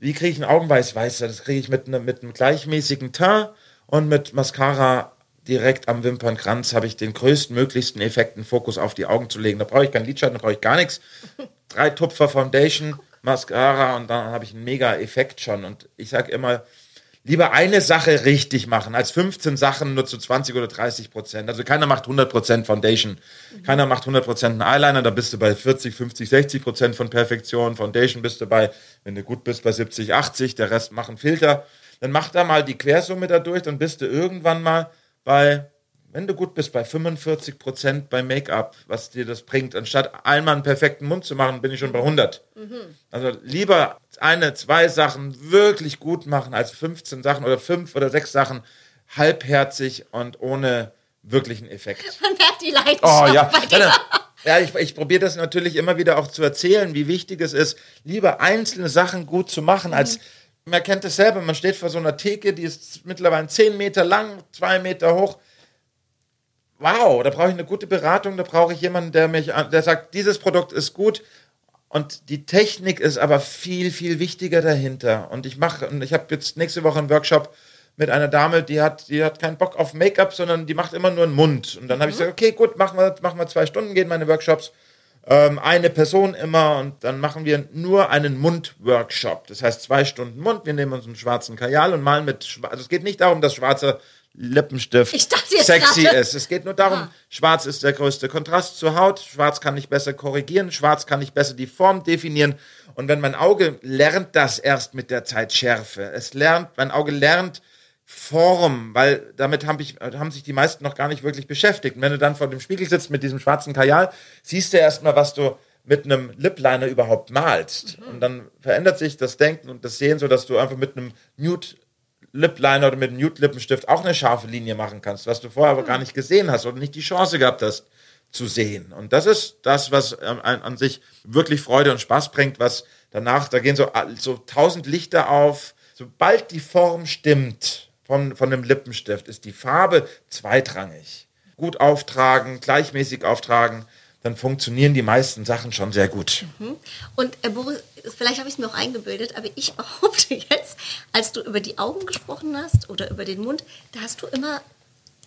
wie kriege ich ein Augenweiß weißer? Das kriege ich mit, ne, mit einem gleichmäßigen Teint und mit Mascara direkt am Wimpernkranz habe ich den größtmöglichsten Effekt, einen Fokus auf die Augen zu legen. Da brauche ich keinen Lidschatten, da brauche ich gar nichts. Drei Tupfer Foundation, Mascara und dann habe ich einen mega Effekt schon. Und ich sage immer, lieber eine Sache richtig machen, als 15 Sachen nur zu 20 oder 30 Prozent. Also keiner macht 100 Prozent Foundation. Keiner macht 100 Prozent einen Eyeliner, da bist du bei 40, 50, 60 Prozent von Perfektion. Foundation bist du bei, wenn du gut bist, bei 70, 80. Der Rest machen Filter. Dann mach da mal die Quersumme da durch, dann bist du irgendwann mal bei, wenn du gut bist, bei 45 Prozent bei Make-up, was dir das bringt. Anstatt einmal einen perfekten Mund zu machen, bin ich schon bei 100. Also lieber eine, zwei Sachen wirklich gut machen als 15 Sachen oder fünf oder sechs Sachen halbherzig und ohne wirklichen Effekt. Man merkt die Leidenschaft Oh ja. bei dir. Ja, ich, ich probiere das natürlich immer wieder auch zu erzählen, wie wichtig es ist, lieber einzelne Sachen gut zu machen, als man kennt es selber, man steht vor so einer Theke, die ist mittlerweile 10 Meter lang, zwei Meter hoch. Wow, da brauche ich eine gute Beratung, da brauche ich jemanden, der mich, der sagt, dieses Produkt ist gut und die Technik ist aber viel, viel wichtiger dahinter. Und ich mache, und ich habe jetzt nächste Woche einen Workshop mit einer Dame, die hat, die hat keinen Bock auf Make-up, sondern die macht immer nur einen Mund. Und dann habe ich gesagt, okay, gut, machen wir, machen wir zwei Stunden, gehen meine Workshops. Ähm, eine Person immer und dann machen wir nur einen Mund-Workshop. Das heißt zwei Stunden Mund. Wir nehmen uns einen schwarzen Kajal und malen mit, also es geht nicht darum, dass schwarzer Lippenstift sexy gerade- ist. Es geht nur darum, Ah. schwarz ist der größte Kontrast zur Haut, schwarz kann ich besser korrigieren, schwarz kann ich besser die Form definieren. Und wenn mein Auge lernt das erst mit der Zeit Schärfe, es lernt, mein Auge lernt Form, weil damit haben, ich, haben sich die meisten noch gar nicht wirklich beschäftigt. Und wenn du dann vor dem Spiegel sitzt mit diesem schwarzen Kajal, siehst du erstmal, was du mit einem Lip-Liner überhaupt malst. Und dann verändert sich das Denken und das Sehen, so dass du einfach mit einem Nude Lip-Liner oder mit einem Nude-Lippenstift auch eine scharfe Linie machen kannst, was du vorher aber gar nicht gesehen hast oder nicht die Chance gehabt hast zu sehen. Und das ist das, was ähm, an, an sich wirklich Freude und Spaß bringt, was danach, da gehen so, so tausend Lichter auf. Sobald die Form stimmt von, von dem Lippenstift, ist die Farbe zweitrangig. Gut auftragen, gleichmäßig auftragen, dann funktionieren die meisten Sachen schon sehr gut. Und äh, Boris, vielleicht habe ich es mir auch eingebildet, aber ich behaupte jetzt, als du über die Augen gesprochen hast oder über den Mund, da hast du immer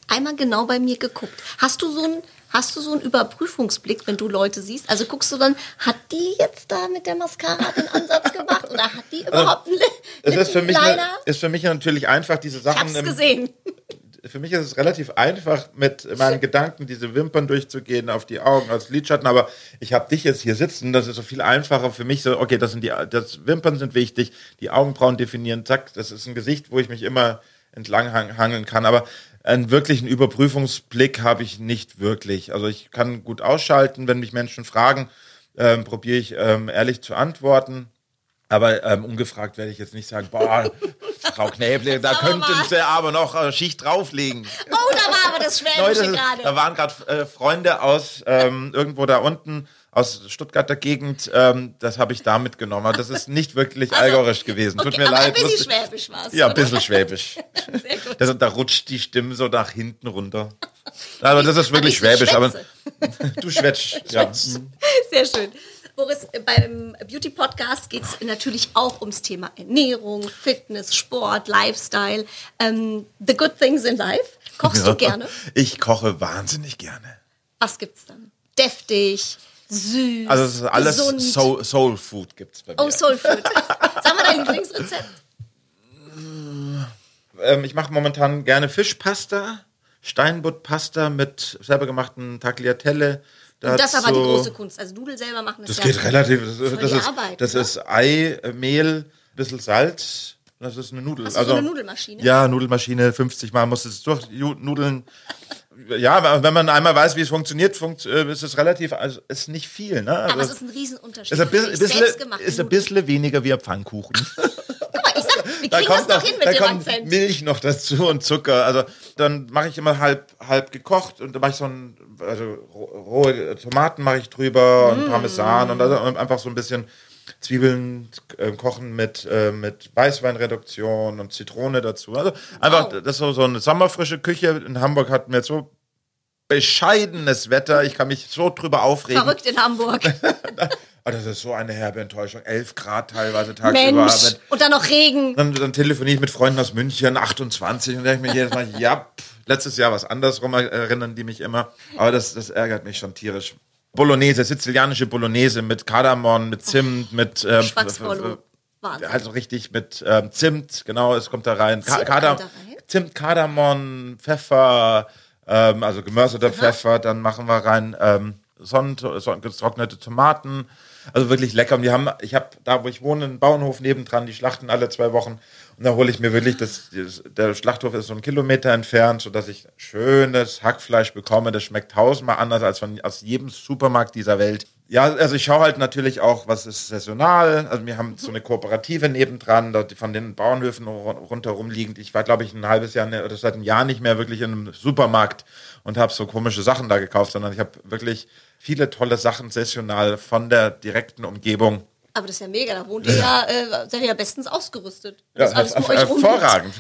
einmal genau bei mir geguckt. Hast du so einen, hast du so einen Überprüfungsblick, wenn du Leute siehst? Also guckst du dann, hat die jetzt da mit der Mascara den Ansatz gemacht oder hat die überhaupt einen Es ist für, mich ne, ist für mich natürlich einfach, diese Ich Sachen hab's im, gesehen. Für mich ist es relativ einfach, mit meinen Gedanken diese Wimpern durchzugehen, auf die Augen als Lidschatten, aber ich habe dich jetzt hier sitzen, das ist so viel einfacher für mich, so, okay, das sind die, das Wimpern sind wichtig, die Augenbrauen definieren, zack, das ist ein Gesicht, wo ich mich immer entlang hang- hangeln kann, aber einen wirklichen Überprüfungsblick habe ich nicht wirklich. Also ich kann gut ausschalten, wenn mich Menschen fragen, ähm, probiere ich ähm, ehrlich zu antworten. Aber ähm, ungefragt werde ich jetzt nicht sagen, boah, Frau Knäble, da könnten. Sie aber noch äh, Schicht drauflegen. Oh, da war aber das Schwäbische da gerade. waren gerade äh, Freunde aus ähm, irgendwo da unten, aus Stuttgarter Gegend, ähm, das habe ich da mitgenommen. Aber das ist nicht wirklich allgäuerisch gewesen. Tut Okay, mir aber leid. ein bisschen schwäbisch war's. Ja, ein bisschen schwäbisch. Sehr gut. Das, da rutscht die Stimme so nach hinten runter. Aber das ist wirklich Aber schwäbisch. Aber du schwätzt. Ja. Sehr schön. Boris, beim Beauty Podcast geht es natürlich auch ums Thema Ernährung, Fitness, Sport, Lifestyle. Ähm, the good things in life. Kochst du gerne? Ich koche wahnsinnig gerne. Was gibt's dann? Deftig, süß, Also es ist alles gesund. Soul, Soul Food gibt's bei mir. Oh, Soul Food. Sag mal dein Lieblingsrezept. ähm, ich mache momentan gerne Fischpasta, Steinbuttpasta mit selber gemachten Tagliatelle. Und das ist aber die große Kunst. Also Nudel selber machen ist Das ja geht relativ. Das, das, ist, Arbeit, das ne? ist Ei, äh, Mehl, bisschen Salz. Das ist eine Nudel. Also Hast du so eine Nudelmaschine? Ja, Nudelmaschine, 50 Mal muss es durch Nudeln. Ja, wenn man einmal weiß, wie es funktioniert, funkt, äh, ist es relativ, also ist nicht viel. Ne? Also, Aber es ist ein Riesenunterschied. ist ein bisschen, bisschen, ist ein Nudeln. bisschen weniger wie ein Pfannkuchen. Guck mal, ich sag, wir da kriegen das kommt, doch noch, hin da mit dem kommt Akzent. Milch noch dazu und Zucker. Also dann mache ich immer halb, halb gekocht und dann mache ich so ein, also ro- rohe Tomaten mache ich drüber Mm. und Parmesan und, also, und einfach so ein bisschen Zwiebeln äh, kochen mit, äh, mit Weißweinreduktion und Zitrone dazu. Also einfach, Wow. das ist so, so eine sommerfrische Küche. In Hamburg hatten wir jetzt so bescheidenes Wetter. Ich kann mich so drüber aufregen. Verrückt in Hamburg. Ah, das ist so eine herbe Enttäuschung. 11 Grad teilweise tagsüber. Mensch. Mit- Und dann noch Regen. dann, dann telefoniere ich mit Freunden aus München, 28, und denke mir jedes Mal, ja, pff, letztes Jahr was andersrum erinnern die mich immer. Aber das, das ärgert mich schon tierisch. Bolognese, sizilianische Bolognese mit Kardamom, mit Zimt, mit ähm. Wahnsinn. also richtig mit ähm, Zimt, genau, es kommt da rein. Zimt kommt da rein? Zimt, Kardamom, Pfeffer, ähm, also gemörseter Pfeffer, dann machen wir rein ähm, Sonnen, son- getrocknete Tomaten. Also wirklich lecker. Und die haben, ich habe da, wo ich wohne, einen Bauernhof nebendran, die schlachten alle zwei Wochen. Und da hole ich mir wirklich, das, das, der Schlachthof ist so einen Kilometer entfernt, sodass ich schönes Hackfleisch bekomme. Das schmeckt tausendmal anders als von, aus jedem Supermarkt dieser Welt. Ja, also ich schaue halt natürlich auch, was ist saisonal. Also wir haben so eine Kooperative nebendran, dort von den Bauernhöfen ru- rundherum liegend. Ich war, glaube ich, ein halbes Jahr oder seit einem Jahr nicht mehr wirklich in einem Supermarkt und habe so komische Sachen da gekauft, sondern ich habe wirklich viele tolle Sachen saisonal von der direkten Umgebung. Aber das ist ja mega. Da wohnt ihr ja, äh, seid ihr ja bestens ausgerüstet. Ja, Das alles rum liegt. hervorragend.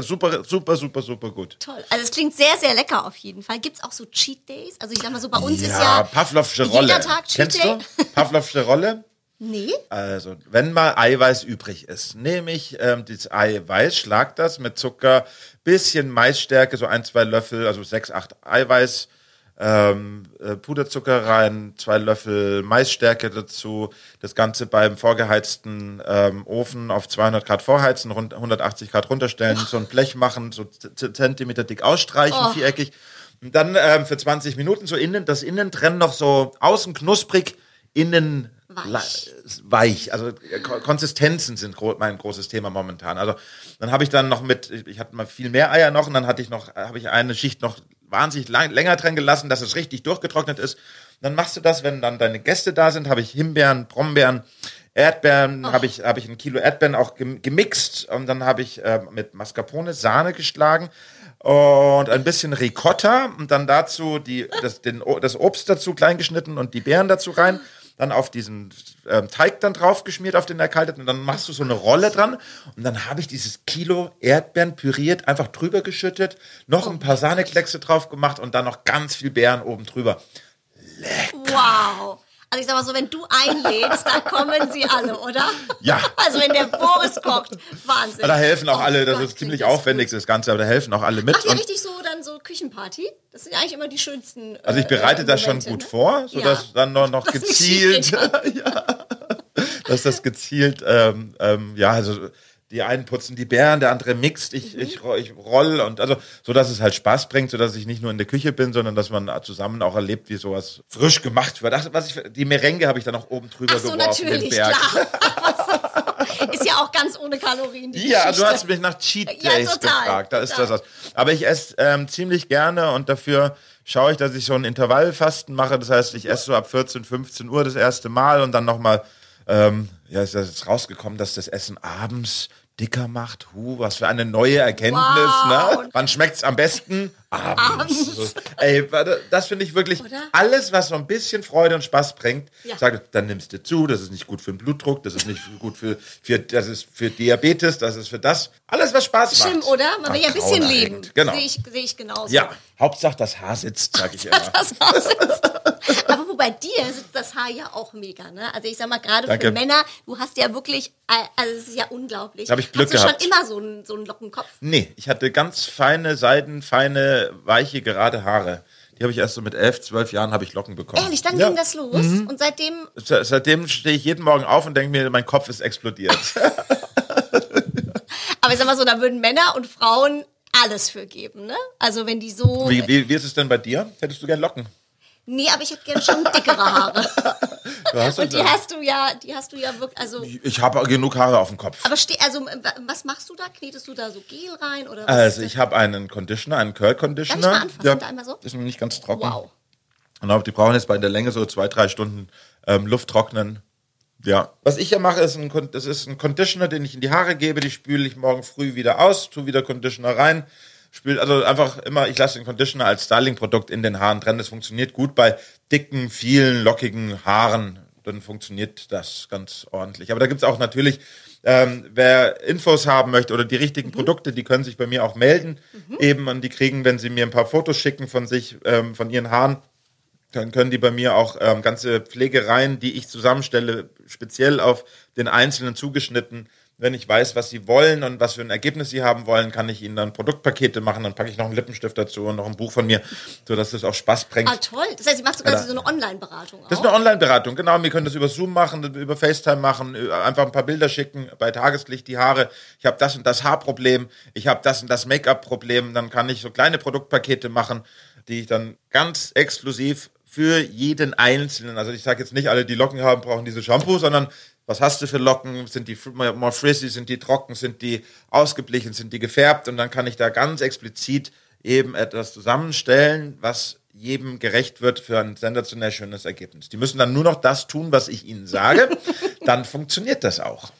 Super, super, super, super gut. Toll. Also es klingt sehr, sehr lecker auf jeden Fall. Gibt es auch so Cheat Days? Also ich sag mal so, bei uns ist Ja, ja Pavlovsche Rolle. jeder Tag Cheat Kennst Day. du? Pavlovsche Rolle? Nee? Also, wenn mal Eiweiß übrig ist, nehme ich ähm, das Eiweiß, schlag das mit Zucker, bisschen Maisstärke, so ein, zwei Löffel, also sechs, acht Eiweiß, ähm, äh, Puderzucker rein, zwei Löffel Maisstärke dazu, das Ganze beim vorgeheizten ähm, Ofen auf 200 Grad vorheizen, rund 180 Grad runterstellen, so ein Blech machen, so Zentimeter dick ausstreichen, Oh. viereckig. Und dann ähm, für 20 Minuten so innen, das innen trennen noch so außen knusprig, innen Weich. weich. Also äh, Ko- Konsistenzen sind gro mein großes Thema momentan. Also dann habe ich dann noch mit, ich- ich hatte mal viel mehr Eier noch und dann hatte ich noch, äh, habe ich eine Schicht noch wahnsinnig lang, länger drin gelassen, dass es richtig durchgetrocknet ist. dann machst du das, wenn dann deine Gäste da sind, habe ich Himbeeren, Brombeeren, Erdbeeren, habe ich, habe ich ein Kilo Erdbeeren auch gem- gemixt und dann habe ich äh, mit Mascarpone Sahne geschlagen und ein bisschen Ricotta und dann dazu die, das, den, das Obst dazu klein geschnitten und die Beeren dazu rein. Dann auf diesen ähm, Teig dann drauf geschmiert, auf den erkalteten. Und dann machst du so eine Rolle dran. Und dann habe ich dieses Kilo Erdbeeren püriert, einfach drüber geschüttet, noch ein paar Sahnekleckse drauf gemacht und dann noch ganz viel Beeren oben drüber. Wow. Also ich sag mal so, wenn du einlädst, dann kommen sie alle, oder? Ja. Also wenn der Boris kocht, Wahnsinn. Da helfen auch Oh alle, das Gott, ist ziemlich aufwendig, das Ganze, aber da helfen auch alle mit. Macht ihr richtig so dann so Küchenparty? Das sind eigentlich immer die schönsten. äh, Also ich bereite äh, das schon gut ne? vor, sodass Ja. dann noch, noch gezielt, ja, dass das gezielt, ähm, ähm, ja, also die einen putzen die Bären, der andere mixt, ich, Mhm. ich, ich roll und also so, dass es halt Spaß bringt, so dass ich nicht nur in der Küche bin, sondern dass man zusammen auch erlebt, wie sowas frisch gemacht wird. Ach, was ich, die Merengue habe ich dann auch oben drüber Ach so, geworfen, den natürlich, Berg. klar. ist ja auch ganz ohne Kalorien. Die Ja, du Geschichte. hast mich nach Cheat Ja, Days total, gefragt. Da ist total. das was. Aber ich esse ähm, ziemlich gerne und dafür schaue ich, dass ich so ein Intervallfasten mache. Das heißt, ich esse so ab 14, 15 Uhr das erste Mal und dann nochmal, ähm, ja, ist das jetzt rausgekommen, dass das Essen abends dicker macht. Huh, was für eine neue Erkenntnis. Wow. Ne? Wann schmeckt's am besten? Abends. Abends. Ey, das finde ich wirklich, Oder? alles, was so ein bisschen Freude und Spaß bringt, Ja. sag, dann nimmst du zu, das ist nicht gut für den Blutdruck, das ist nicht gut für, für, das ist für Diabetes, das ist für das. Alles, was Spaß macht. Schlimm, oder? Man will ja ein bisschen leben. Genau. Sehe ich, sehe ich genauso. Ja, Hauptsache das Haar sitzt, sag ich immer. Das Haus sitzt. Aber wo bei dir sitzt das Haar ja auch mega, ne? Also ich sag mal, gerade für. Männer, du hast ja wirklich, also es ist ja unglaublich. Da hab ich Glück hast du gehabt. schon immer so einen, so einen Lockenkopf? Nee, ich hatte ganz feine, seidenfeine, weiche, gerade Haare. Die habe ich erst so mit elf, zwölf Jahren habe ich Locken bekommen. Ehrlich, dann ja. ging das los und seitdem Se- Seitdem stehe ich jeden Morgen auf und denke mir, mein Kopf ist explodiert. Aber ich sag mal so, da würden Männer und Frauen alles für geben, ne? Also wenn die so. wie, wie, wie ist es denn bei dir? Hättest du gern Locken? Nee, aber ich hätte gerne schon dickere Haare. Und die ja- hast du ja, die hast du ja wirklich, also. ich habe genug Haare auf dem Kopf. Aber steh, also was machst du da? Knetest du da so Gel rein oder was? Also ich habe einen Conditioner, einen Curl Conditioner. Darf ich mal anfassen? Da einmal so? Ist noch nicht ganz trocken. Wow. Genau, die brauchen jetzt bei der Länge so zwei, drei Stunden ähm, Luft trocknen. Ja. Was ich ja mache, ist ein, das ist ein Conditioner, den ich in die Haare gebe. Die spüle ich morgen früh wieder aus, tu wieder Conditioner rein. Spül, also einfach immer, ich lasse den Conditioner als Styling-Produkt in den Haaren drin. Das funktioniert gut bei dicken, vielen, lockigen Haaren. Dann funktioniert das ganz ordentlich. Aber da gibt's auch natürlich, ähm, wer Infos haben möchte oder die richtigen Produkte, die können sich bei mir auch melden. Eben, und die kriegen, wenn sie mir ein paar Fotos schicken von sich, ähm, von ihren Haaren, dann können die bei mir auch ähm, ganze Pflegereien, die ich zusammenstelle, speziell auf den Einzelnen zugeschnitten. Wenn ich weiß, was sie wollen und was für ein Ergebnis sie haben wollen, kann ich ihnen dann Produktpakete machen. Dann packe ich noch einen Lippenstift dazu und noch ein Buch von mir, sodass das auch Spaß bringt. Ah, toll. Das heißt, ich mache sogar so eine Online-Beratung. Das ist eine Online-Beratung, genau. Wir können das über Zoom machen, über FaceTime machen, einfach ein paar Bilder schicken, bei Tageslicht die Haare. Ich habe das und das Haarproblem, ich habe das und das Make-up-Problem. Dann kann ich so kleine Produktpakete machen, die ich dann ganz exklusiv für jeden Einzelnen, also ich sage jetzt nicht, alle, die Locken haben, brauchen diese Shampoo, sondern was hast du für Locken? Sind die more frizzy, sind die trocken, sind die ausgeblichen, sind die gefärbt? Und dann kann ich da ganz explizit eben etwas zusammenstellen, was jedem gerecht wird für ein sensationell schönes Ergebnis. Die müssen dann nur noch das tun, was ich ihnen sage. dann funktioniert das auch.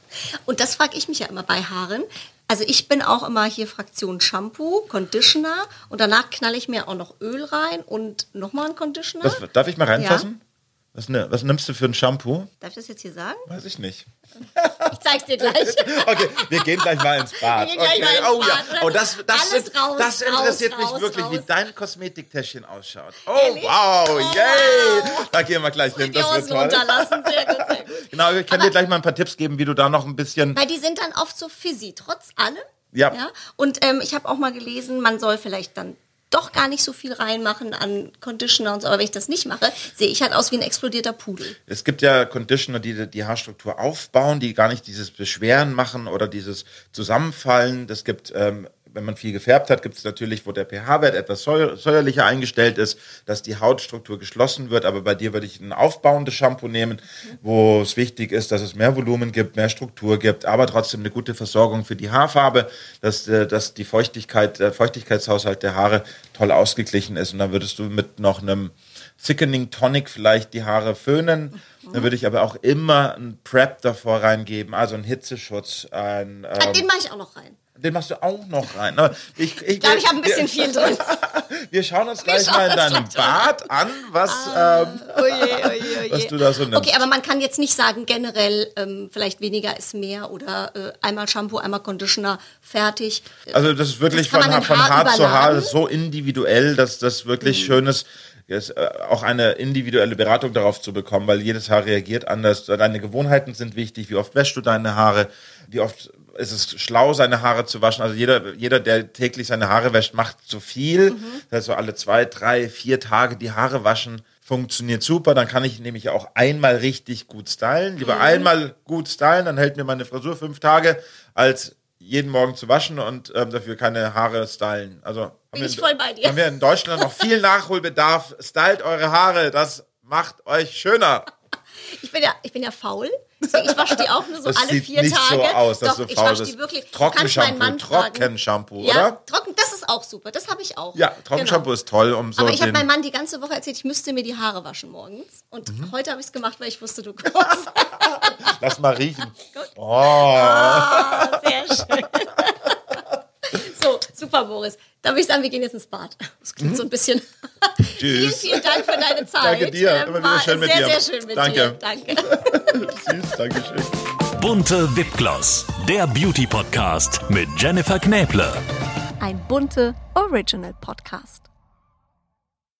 Und das frage ich mich ja immer bei Haaren. Also ich bin auch immer hier Fraktion Shampoo, Conditioner und danach knalle ich mir auch noch Öl rein und nochmal ein Conditioner. Was, darf ich mal reinfassen? Was, ne, was nimmst du für ein Shampoo? Darf ich das jetzt hier sagen? Weiß ich nicht. Ich zeig's dir gleich. Okay, wir gehen gleich mal ins Bad. Okay. mal ins oh Bad. ja, oh, das, das, sind- raus, das interessiert raus, mich raus, wirklich, wie dein Kosmetiktäschchen ausschaut. Oh, Ehrlich? wow, Oh, yay! wow. Da gehen wir gleich hin, das wird toll. runterlassen, sehr gut, sehr gut. Genau, ich kann dir gleich mal ein paar Tipps geben, wie du da noch ein bisschen... Weil die sind dann oft so fizzy, trotz allem. Ja. ja? Und ähm, ich habe auch mal gelesen, man soll vielleicht dann doch gar nicht so viel reinmachen an Conditioner und so. Aber wenn ich das nicht mache, sehe ich halt aus wie ein explodierter Pudel. Es gibt ja Conditioner, die die Haarstruktur aufbauen, die gar nicht dieses Beschweren machen oder dieses Zusammenfallen. Das gibt ähm, wenn man viel gefärbt hat, gibt es natürlich, wo der pH-Wert etwas säuerlicher eingestellt ist, dass die Hautstruktur geschlossen wird. Aber bei dir würde ich ein aufbauendes Shampoo nehmen, wo es wichtig ist, dass es mehr Volumen gibt, mehr Struktur gibt, aber trotzdem eine gute Versorgung für die Haarfarbe, dass, äh, dass die Feuchtigkeit, der Feuchtigkeitshaushalt der Haare toll ausgeglichen ist. Und dann würdest du mit noch einem Thickening Tonic vielleicht die Haare föhnen. Dann würde ich aber auch immer ein Prep davor reingeben, also einen Hitzeschutz. Ein, ähm, Den mache ich auch noch rein. Den machst du auch noch rein. Ich, ich, ich glaube, ich habe ein bisschen viel drin. wir schauen uns gleich mal in deinem Bad an, was, ah, ähm, oje, oje, oje. was du da so nimmst. Okay, aber man kann jetzt nicht sagen, generell ähm, vielleicht weniger ist mehr oder äh, einmal Shampoo, einmal Conditioner, fertig. Also das ist wirklich das von, von Haar, zu Haar so individuell, dass das wirklich mhm. schön ist äh, auch eine individuelle Beratung darauf zu bekommen, weil jedes Haar reagiert anders. Deine Gewohnheiten sind wichtig. Wie oft wäschst du deine Haare? Wie oft ist es schlau, seine Haare zu waschen? Also jeder, jeder, der täglich seine Haare wäscht, macht zu viel. Mhm. Das heißt, so alle zwei, drei, vier Tage die Haare waschen funktioniert super. Dann kann ich nämlich auch einmal richtig gut stylen. Lieber mhm. einmal gut stylen, dann hält mir meine Frisur fünf Tage, als jeden Morgen zu waschen und ähm, dafür keine Haare stylen. Also bin ich voll bei dir. Haben wir in Deutschland noch viel Nachholbedarf. Stylt eure Haare, das macht euch schöner. Ich bin ja, ich bin ja faul. Deswegen, ich wasche die auch nur so das alle sieht vier nicht Tage. So aus, dass Doch, du ich faul wasche die wirklich. Trockenshampoo, Trockenshampoo, ja, oder? Trocken, das ist auch super. Das habe ich auch. Ja, Trockenshampoo genau. ist toll, um so. Aber ich habe meinem Mann die ganze Woche erzählt, ich müsste mir die Haare waschen morgens. Und mhm. heute habe ich es gemacht, weil ich wusste, du kommst. Lass mal riechen. Oh. oh, sehr schön. Super, Boris. Dann würde ich sagen, wir gehen jetzt ins Bad. Das klingt mhm. so ein bisschen. Tschüss. vielen, vielen Dank für deine Zeit. Danke dir. Ähm, Immer wieder schön mit sehr, dir. Sehr, sehr schön mit danke. dir. Danke. Süß, danke schön. Bunte Wipgloss, der Beauty-Podcast mit Jennifer Knäble. Ein bunte Original-Podcast.